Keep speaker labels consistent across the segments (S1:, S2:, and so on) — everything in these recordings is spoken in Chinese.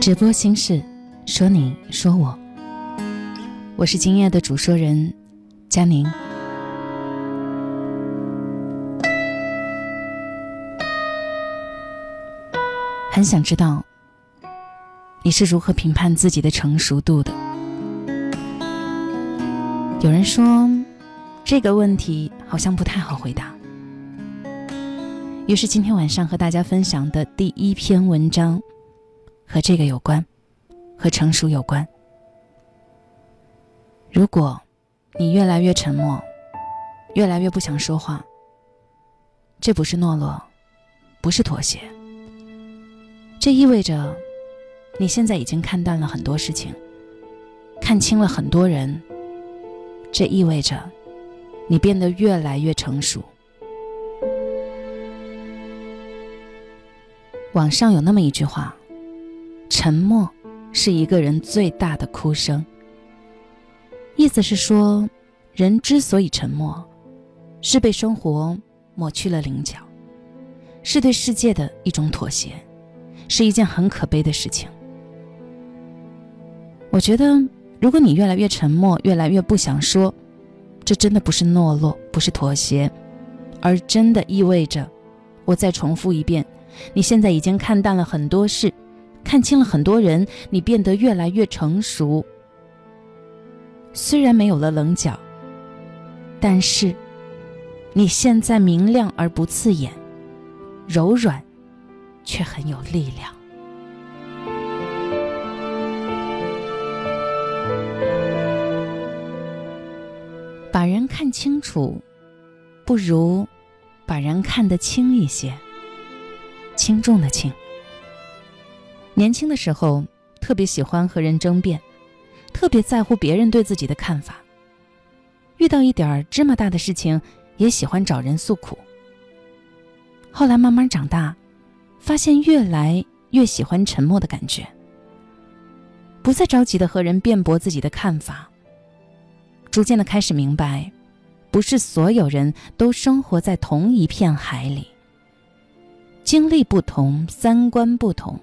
S1: 直播心事，说你说我，我是今夜的主说人佳宁。很想知道你是如何评判自己的成熟度的。有人说这个问题好像不太好回答，于是今天晚上和大家分享的第一篇文章。和这个有关，和成熟有关。如果你越来越沉默，越来越不想说话，这不是懦弱，不是妥协，这意味着你现在已经看淡了很多事情，看清了很多人。这意味着你变得越来越成熟。网上有那么一句话。沉默是一个人最大的哭声。意思是说，人之所以沉默，是被生活抹去了棱角，是对世界的一种妥协，是一件很可悲的事情。我觉得，如果你越来越沉默，越来越不想说，这真的不是懦弱，不是妥协，而真的意味着，我再重复一遍，你现在已经看淡了很多事。看清了很多人，你变得越来越成熟。虽然没有了棱角，但是你现在明亮而不刺眼，柔软却很有力量。把人看清楚，不如把人看得轻一些，轻重的轻。年轻的时候，特别喜欢和人争辩，特别在乎别人对自己的看法。遇到一点芝麻大的事情，也喜欢找人诉苦。后来慢慢长大，发现越来越喜欢沉默的感觉，不再着急的和人辩驳自己的看法。逐渐的开始明白，不是所有人都生活在同一片海里。经历不同，三观不同。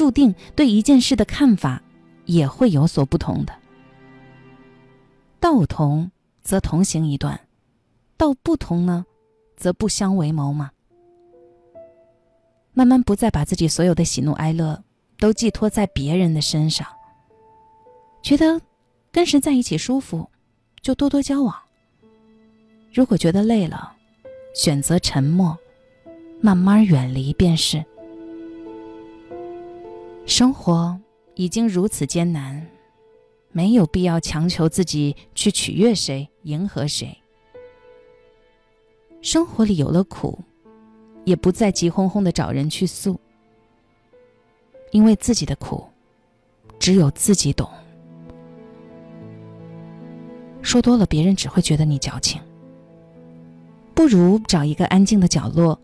S1: 注定对一件事的看法也会有所不同的。道同则同行一段，道不同呢，则不相为谋嘛。慢慢不再把自己所有的喜怒哀乐都寄托在别人的身上，觉得跟谁在一起舒服，就多多交往。如果觉得累了，选择沉默，慢慢远离便是。生活已经如此艰难，没有必要强求自己去取悦谁、迎合谁。生活里有了苦，也不再急哄哄的找人去诉，因为自己的苦，只有自己懂。说多了，别人只会觉得你矫情。不如找一个安静的角落，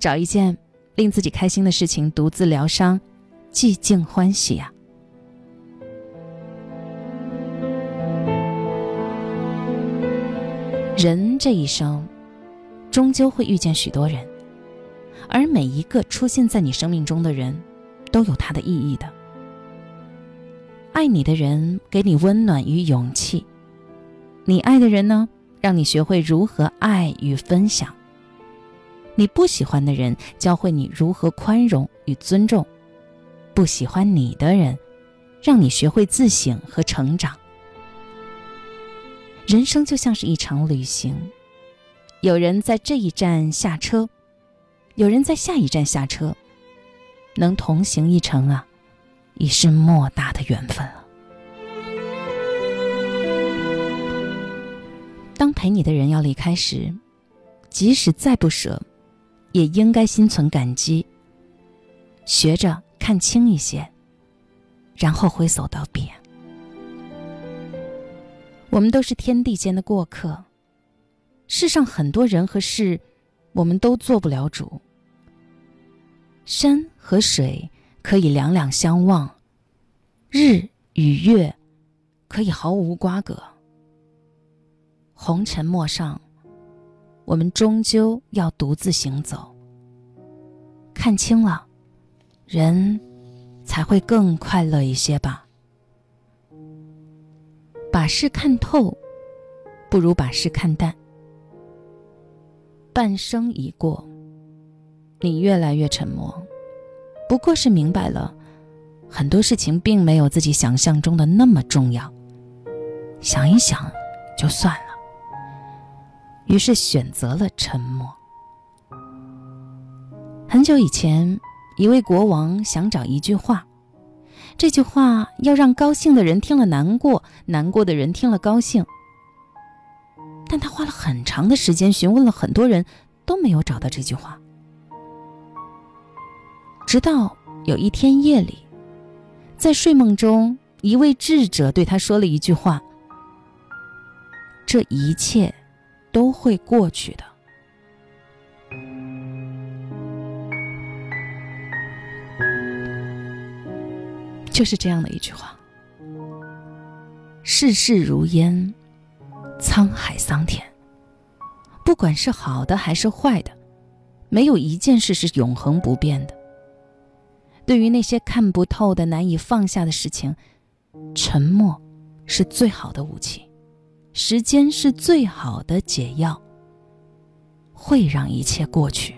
S1: 找一件令自己开心的事情，独自疗伤。寂静欢喜呀！人这一生，终究会遇见许多人，而每一个出现在你生命中的人，都有他的意义的。爱你的人给你温暖与勇气，你爱的人呢，让你学会如何爱与分享。你不喜欢的人教会你如何宽容与尊重，不喜欢你的人，让你学会自省和成长。人生就像是一场旅行，有人在这一站下车，有人在下一站下车，能同行一程啊，已是莫大的缘分了。当陪你的人要离开时，即使再不舍，也应该心存感激，学着看清一些，然后挥手道别。我们都是天地间的过客，世上很多人和事，我们都做不了主。山和水可以两两相望，日与月可以毫无瓜葛。红尘陌上，我们终究要独自行走。看清了，人才会更快乐一些吧。把事看透，不如把事看淡。半生已过，你越来越沉默，不过是明白了很多事情并没有自己想象中的那么重要。想一想，就算了。于是选择了沉默。很久以前，一位国王想找一句话。这句话要让高兴的人听了难过，难过的人听了高兴。但他花了很长的时间询问了很多人，都没有找到这句话。直到有一天夜里，在睡梦中，一位智者对他说了一句话：“这一切都会过去的。”就是这样的一句话：“世事如烟，沧海桑田。不管是好的还是坏的，没有一件事是永恒不变的。对于那些看不透的、难以放下的事情，沉默是最好的武器，时间是最好的解药，会让一切过去。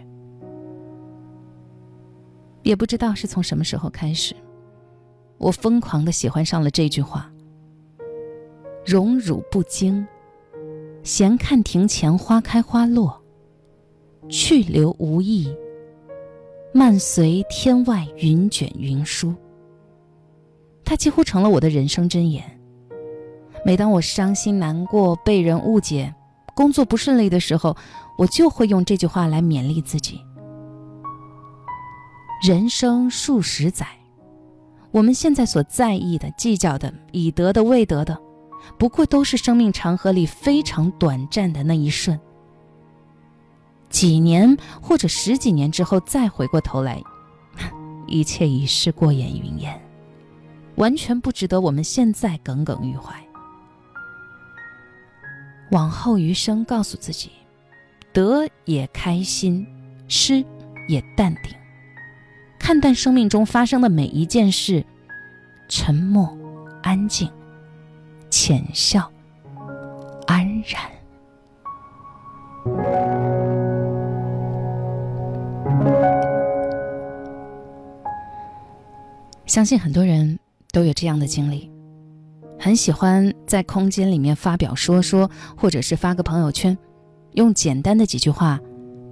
S1: 也不知道是从什么时候开始。”我疯狂的喜欢上了这句话：“荣辱不惊，闲看庭前花开花落；去留无意，漫随天外云卷云舒。”它几乎成了我的人生箴言。每当我伤心难过、被人误解、工作不顺利的时候，我就会用这句话来勉励自己。人生数十载。我们现在所在意的、计较的、已得的、未得的，不过都是生命长河里非常短暂的那一瞬。几年或者十几年之后再回过头来，一切已是过眼云烟，完全不值得我们现在耿耿于怀。往后余生，告诉自己，得也开心，失也淡定。看淡生命中发生的每一件事，沉默、安静、浅笑、安然。相信很多人都有这样的经历，很喜欢在空间里面发表说说，或者是发个朋友圈，用简单的几句话，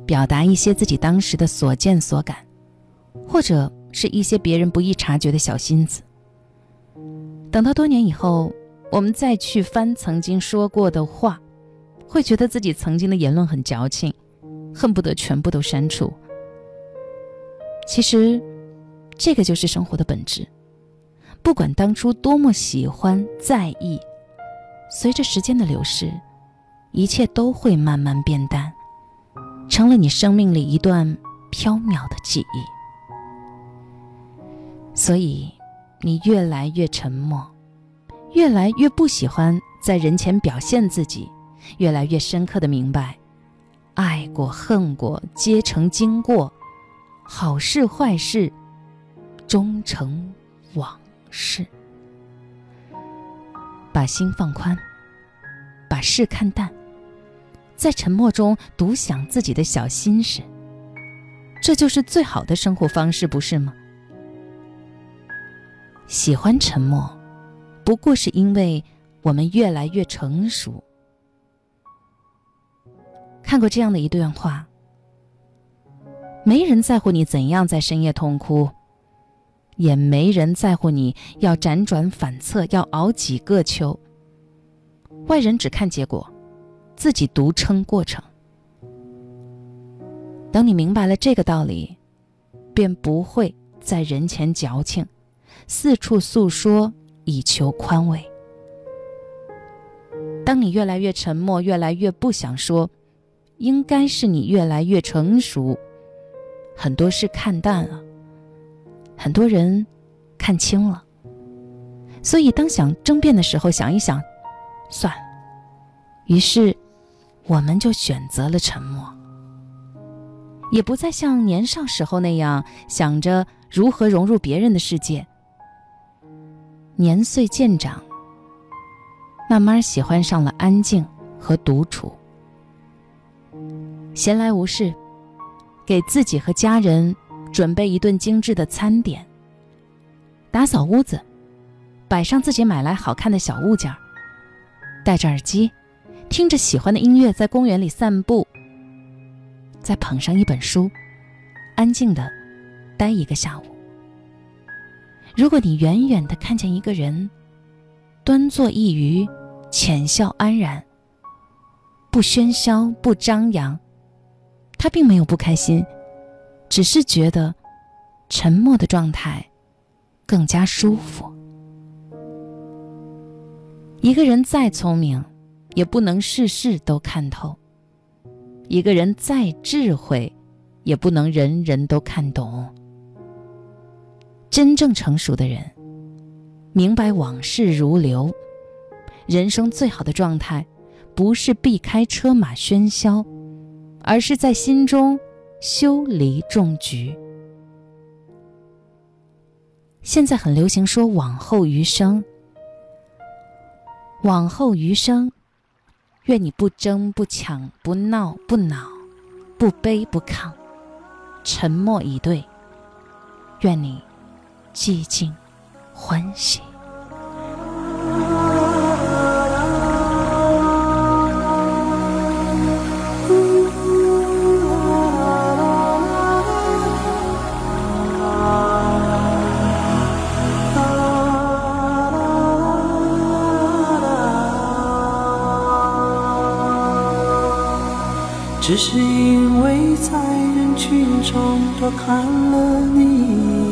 S1: 表达一些自己当时的所见所感。或者是一些别人不易察觉的小心思。等到多年以后，我们再去翻曾经说过的话，会觉得自己曾经的言论很矫情，恨不得全部都删除。其实，这个就是生活的本质。不管当初多么喜欢在意，随着时间的流逝，一切都会慢慢变淡，成了你生命里一段飘渺的记忆。所以，你越来越沉默，越来越不喜欢在人前表现自己，越来越深刻的明白，爱过恨过皆成经过，好事坏事终成往事。把心放宽，把事看淡，在沉默中独享自己的小心事，这就是最好的生活方式，不是吗？喜欢沉默，不过是因为我们越来越成熟。看过这样的一段话：没人在乎你怎样在深夜痛哭，也没人在乎你要辗转反侧，要熬几个秋。外人只看结果，自己独撑过程。等你明白了这个道理，便不会在人前矫情。四处诉说以求宽慰。当你越来越沉默，越来越不想说，应该是你越来越成熟，很多事看淡了，很多人看清了。所以，当想争辩的时候，想一想，算了。于是，我们就选择了沉默，也不再像年少时候那样想着如何融入别人的世界。年岁渐长，慢慢喜欢上了安静和独处。闲来无事，给自己和家人准备一顿精致的餐点，打扫屋子，摆上自己买来好看的小物件儿，戴着耳机，听着喜欢的音乐，在公园里散步，再捧上一本书，安静的待一个下午。如果你远远的看见一个人，端坐一隅，浅笑安然，不喧嚣，不张扬，他并没有不开心，只是觉得沉默的状态更加舒服。一个人再聪明，也不能事事都看透；一个人再智慧，也不能人人都看懂。真正成熟的人，明白往事如流，人生最好的状态，不是避开车马喧嚣，而是在心中修篱种菊。现在很流行说“往后余生”，往后余生，愿你不争不抢不闹不恼，不卑不亢，沉默以对。愿你。寂静，欢喜。
S2: 只是因为在人群中多看了你一眼。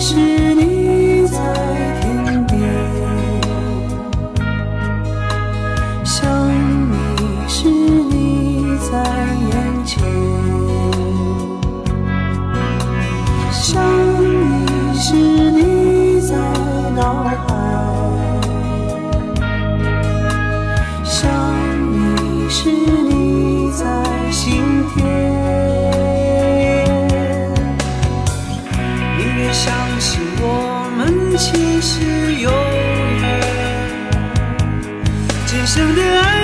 S2: 是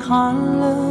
S2: 看了